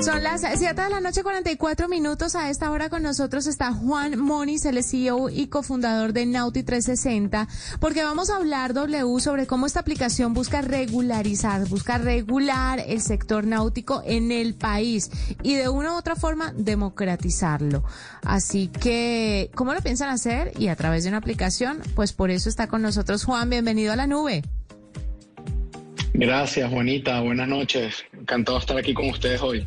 Son las 7 de la noche, 44 minutos. A esta hora con nosotros está Juan Moniz, el CEO y cofundador de Nauti 360, porque vamos a hablar, W, sobre cómo esta aplicación busca regularizar, busca regular el sector náutico en el país y de una u otra forma democratizarlo. Así que, ¿cómo lo piensan hacer? Y a través de una aplicación, pues por eso está con nosotros Juan. Bienvenido a la nube. Gracias, Juanita. Buenas noches. Encantado de estar aquí con ustedes hoy.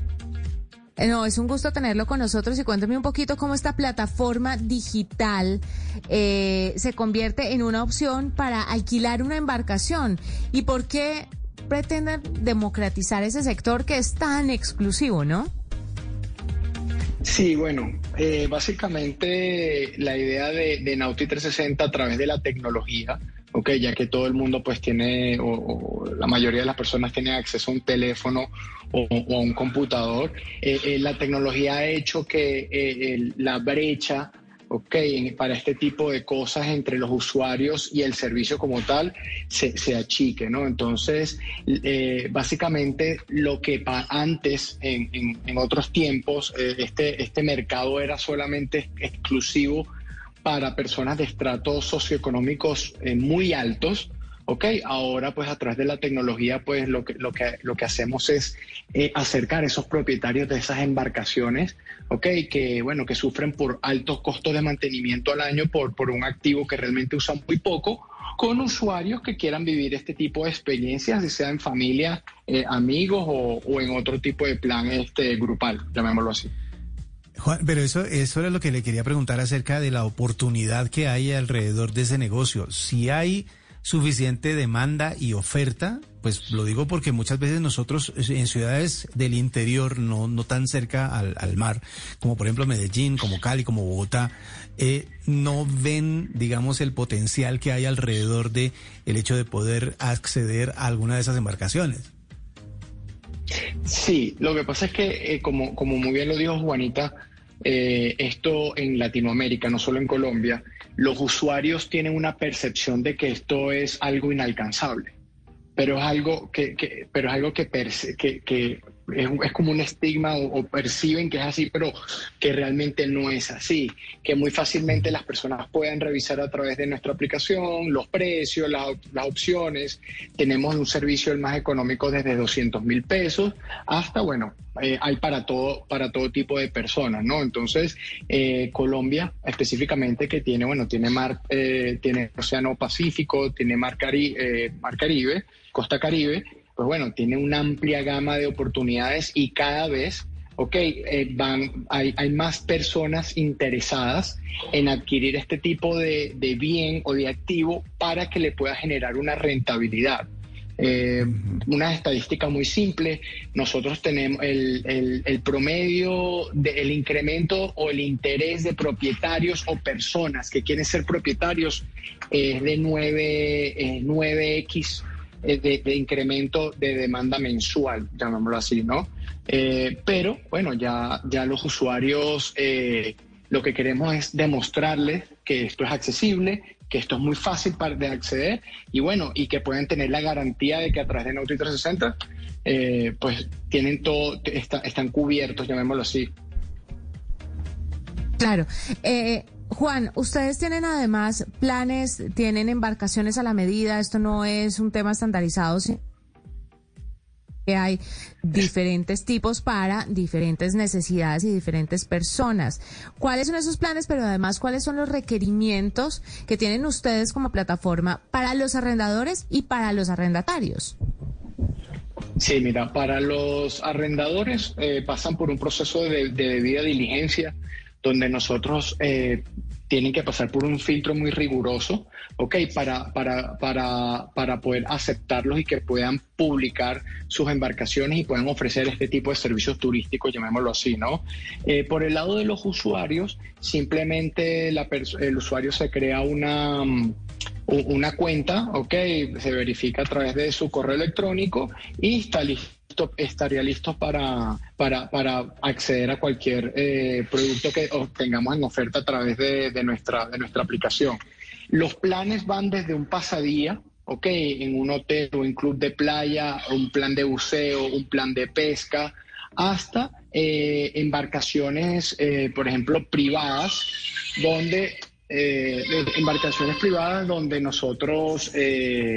Eh, no, es un gusto tenerlo con nosotros y cuéntame un poquito cómo esta plataforma digital eh, se convierte en una opción para alquilar una embarcación y por qué pretenden democratizar ese sector que es tan exclusivo, ¿no? Sí, bueno, eh, básicamente la idea de, de Nauti 360 a través de la tecnología ok, ya que todo el mundo pues tiene, o, la mayoría de las personas tienen acceso a un teléfono o, a un computador, eh, eh, la tecnología ha hecho que eh, la brecha para este tipo de cosas entre los usuarios y el servicio como tal se, achique, ¿no? Entonces, básicamente lo que antes, en otros tiempos, este, este mercado era solamente exclusivo para personas de estratos socioeconómicos eh, muy altos. Ok, ahora pues a través de la tecnología pues lo que, lo que, lo que hacemos es eh, acercar a esos propietarios de esas embarcaciones, ok, que bueno, que sufren por altos costos de mantenimiento al año por, por un activo que realmente usan muy poco, con usuarios que quieran vivir este tipo de experiencias, ya sea en familia, eh, amigos o, o, en otro tipo de plan este, grupal, llamémoslo así. Juan, pero eso, eso era lo que le quería preguntar acerca de la oportunidad que hay alrededor de ese negocio. Si hay suficiente demanda y oferta, pues lo digo porque muchas veces nosotros en ciudades del interior, no, no tan cerca al, al mar, como por ejemplo Medellín, como Cali, como Bogotá, eh, no ven, digamos, el potencial que hay alrededor de el hecho de poder acceder a alguna de esas embarcaciones. Sí, lo que pasa es que, eh, como, como muy bien lo dijo Juanita, eh, esto en Latinoamérica, no solo en Colombia, los usuarios tienen una percepción de que esto es algo inalcanzable, pero es algo que, que pero es algo que, que, que es, como un estigma o, perciben que es así, pero que realmente no es así, que muy fácilmente las personas pueden revisar a través de nuestra aplicación los precios, las, opciones. Tenemos un servicio el más económico desde 200 mil pesos hasta, bueno, eh, hay para todo, para todo tipo de personas, ¿no? Entonces, eh, Colombia específicamente que tiene, bueno, tiene mar, eh, tiene Océano Pacífico, tiene mar, Cari mar Caribe, Costa Caribe, pues bueno, tiene una amplia gama de oportunidades y cada vez, ok, eh, van, hay, hay, más personas interesadas en adquirir este tipo de, de, bien o de activo para que le pueda generar una rentabilidad. Eh, una estadística muy simple, nosotros tenemos el, el, el promedio del incremento o el interés de propietarios o personas que quieren ser propietarios es de 9, eh, 9X eh, de, incremento de demanda mensual, llamémoslo así, ¿no? Eh, pero bueno, ya, ya los usuarios eh, lo que queremos es demostrarles que esto es accesible, que esto es muy fácil para, de acceder y bueno, y que pueden tener la garantía de que a través de Nauti 360 pues tienen todo, están cubiertos, llamémoslo así. Claro. Eh, Juan, ustedes tienen además planes, tienen embarcaciones a la medida, esto no es un tema estandarizado, ¿sí? que hay diferentes tipos para diferentes necesidades y diferentes personas. ¿Cuáles son esos planes, pero además cuáles son los requerimientos que tienen ustedes como plataforma para los arrendadores y para los arrendatarios? Sí, mira, para los arrendadores eh, pasan por un proceso de, de debida diligencia donde nosotros eh, tienen que pasar por un filtro muy riguroso, ¿ok? Para, para, para, para poder aceptarlos y que puedan publicar sus embarcaciones y puedan ofrecer este tipo de servicios turísticos, llamémoslo así, ¿no? Eh, por el lado de los usuarios, simplemente el usuario se crea una una cuenta, ok, se verifica a través de su correo electrónico y está listo estaría listo para, para, para acceder a cualquier eh, producto que tengamos en oferta a través de, de, nuestra, de nuestra aplicación. Los planes van desde un pasadía, ok, en un hotel o en club de playa, un plan de buceo, un plan de pesca, hasta eh, embarcaciones, eh, por ejemplo, privadas, donde eh, embarcaciones privadas donde nosotros,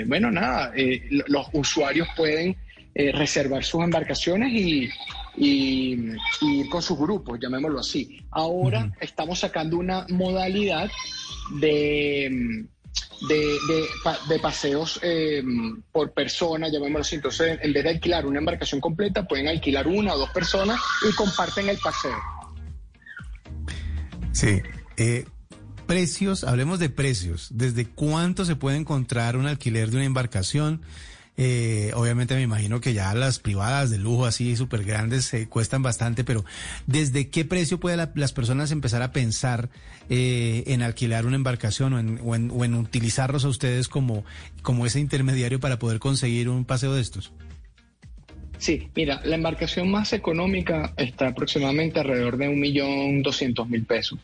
bueno, nada, los usuarios pueden reservar sus embarcaciones y, ir con sus grupos, llamémoslo así. Ahora estamos sacando una modalidad de de, paseos eh, por persona, llamémoslo así. Entonces, en vez de alquilar una embarcación completa, pueden alquilar una o dos personas y comparten el paseo. Sí. Eh, precios, hablemos de precios. ¿Desde cuánto se puede encontrar un alquiler de una embarcación? Eh, obviamente me imagino que ya las privadas de lujo así súper grandes se cuestan bastante, pero ¿desde qué precio pueden las personas empezar a pensar eh, en alquilar una embarcación o en, o, en, utilizarlos a ustedes como, como ese intermediario para poder conseguir un paseo de estos? Sí, mira, la embarcación más económica está aproximadamente alrededor de un millón doscientos mil pesos.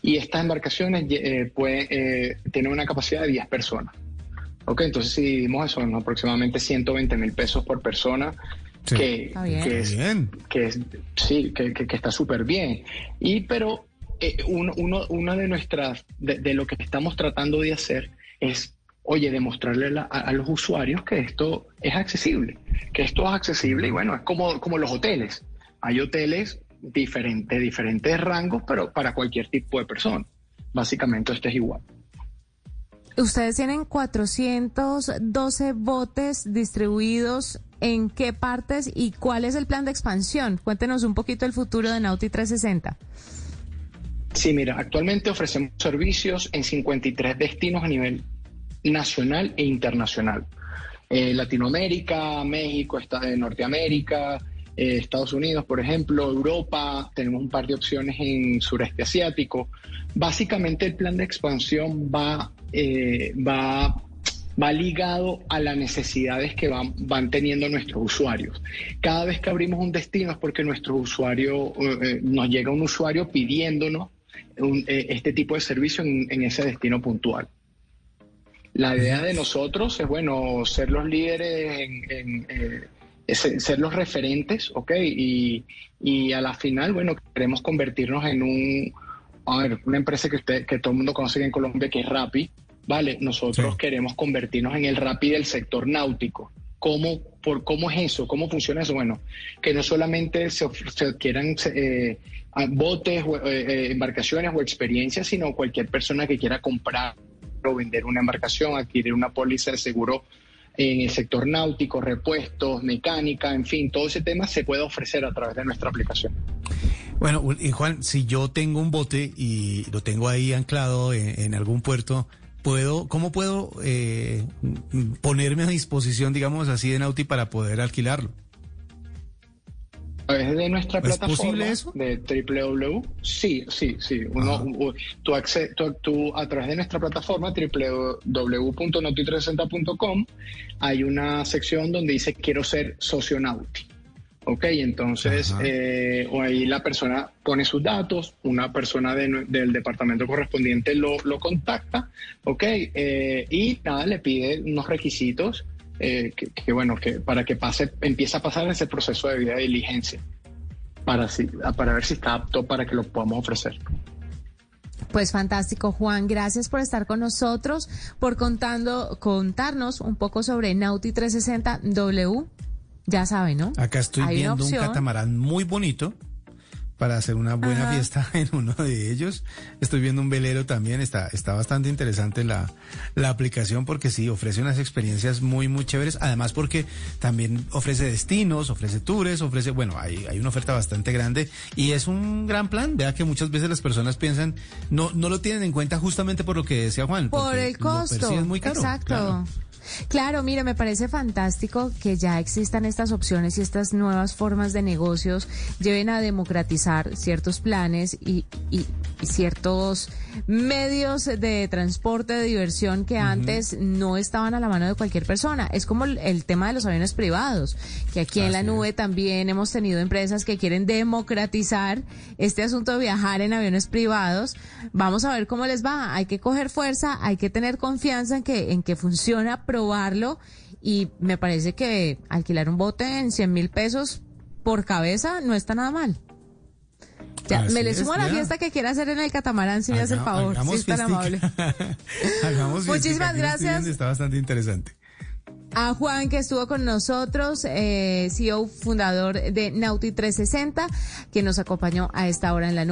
Y estas embarcaciones eh, puede, tienen una capacidad de 10 personas. Ok, entonces si dividimos eso en aproximadamente 120 mil pesos por persona, que, que, es, que, es, sí, que, que está súper bien. Y pero eh, uno, uno, una de nuestras, de, lo que estamos tratando de hacer es, oye, demostrarle a, los usuarios que esto es accesible, que esto es accesible y bueno, es como, como los hoteles. Hay hoteles diferentes, diferentes rangos, pero para cualquier tipo de persona. Básicamente esto es igual. Ustedes tienen 412 botes distribuidos. ¿En qué partes y cuál es el plan de expansión? Cuéntenos un poquito el futuro de Nauti 360. Sí, mira, actualmente ofrecemos servicios en 53 destinos a nivel nacional e internacional. Eh, Latinoamérica, México, de Norteamérica, eh, Estados Unidos, por ejemplo, Europa, tenemos un par de opciones en sureste asiático. Básicamente el plan de expansión va, eh, va, va ligado a las necesidades que van, van teniendo nuestros usuarios. Cada vez que abrimos un destino es porque nuestro usuario, eh, nos llega un usuario pidiéndonos este tipo de servicio en, ese destino puntual. La idea de nosotros es, bueno, ser los líderes en ser los referentes, ¿ok? Y, y, a la final, bueno, queremos convertirnos en un, a ver, una empresa que, usted, que todo el mundo conoce en Colombia, que es Rappi, ¿vale? Nosotros queremos convertirnos en el Rappi del sector náutico. ¿Cómo, por, ¿Cómo es eso? ¿Cómo funciona eso? Bueno, que no solamente se, se adquieran eh, botes, o, eh, eh, embarcaciones o experiencias, sino cualquier persona que quiera comprar o vender una embarcación, adquirir una póliza de seguro en el sector náutico, repuestos, mecánica, en fin, todo ese tema se puede ofrecer a través de nuestra aplicación. Bueno, y Juan, si yo tengo un bote y lo tengo ahí anclado en, algún puerto, puedo, ¿cómo puedo eh, ponerme a disposición, digamos así, de Nauti para poder alquilarlo? A través de nuestra plataforma de www. Sí, sí, sí. Uno, tú, tú, a través de nuestra plataforma www.noti360.com hay una sección donde dice quiero ser socio Nauti. Ok, entonces eh, ahí la persona pone sus datos, una persona del departamento correspondiente lo, lo contacta, ok, eh, y nada, le pide unos requisitos eh, que, bueno, que para que pase, empiece a pasar ese proceso de vida de diligencia para, para ver si está apto para que lo podamos ofrecer. Pues fantástico, Juan. Gracias por estar con nosotros, por contando, contarnos un poco sobre Nauti 360W. Ya sabe, ¿no? Acá estoy viendo un catamarán muy bonito para hacer una buena fiesta en uno de ellos. Estoy viendo un velero también, está, está bastante interesante la, la aplicación porque sí, ofrece unas experiencias muy, muy chéveres, además porque también ofrece destinos, ofrece tours, ofrece, bueno, hay, hay una oferta bastante grande y es un gran plan, vea que muchas veces las personas piensan, no, no lo tienen en cuenta justamente por lo que decía Juan. Por el costo. Es muy caro. Exacto. Claro, mire, me parece fantástico que ya existan estas opciones y estas nuevas formas de negocios lleven a democratizar ciertos planes y, y, ciertos medios de transporte, de diversión que antes no estaban a la mano de cualquier persona. Es como el, tema de los aviones privados, que aquí en la nube también hemos tenido empresas que quieren democratizar este asunto de viajar en aviones privados. Vamos a ver cómo les va. Hay que coger fuerza, hay que tener confianza en que, en que funciona probarlo y me parece que alquilar un bote en 100 mil pesos por cabeza no está nada mal. Ya, me le sumo a la fiesta que quiera hacer en el catamarán, si me hace el favor, si es tan amable. Muchísimas gracias. Está bastante interesante. A Juan, que estuvo con nosotros, eh, CEO fundador de Nauti 360, que nos acompañó a esta hora en la nube.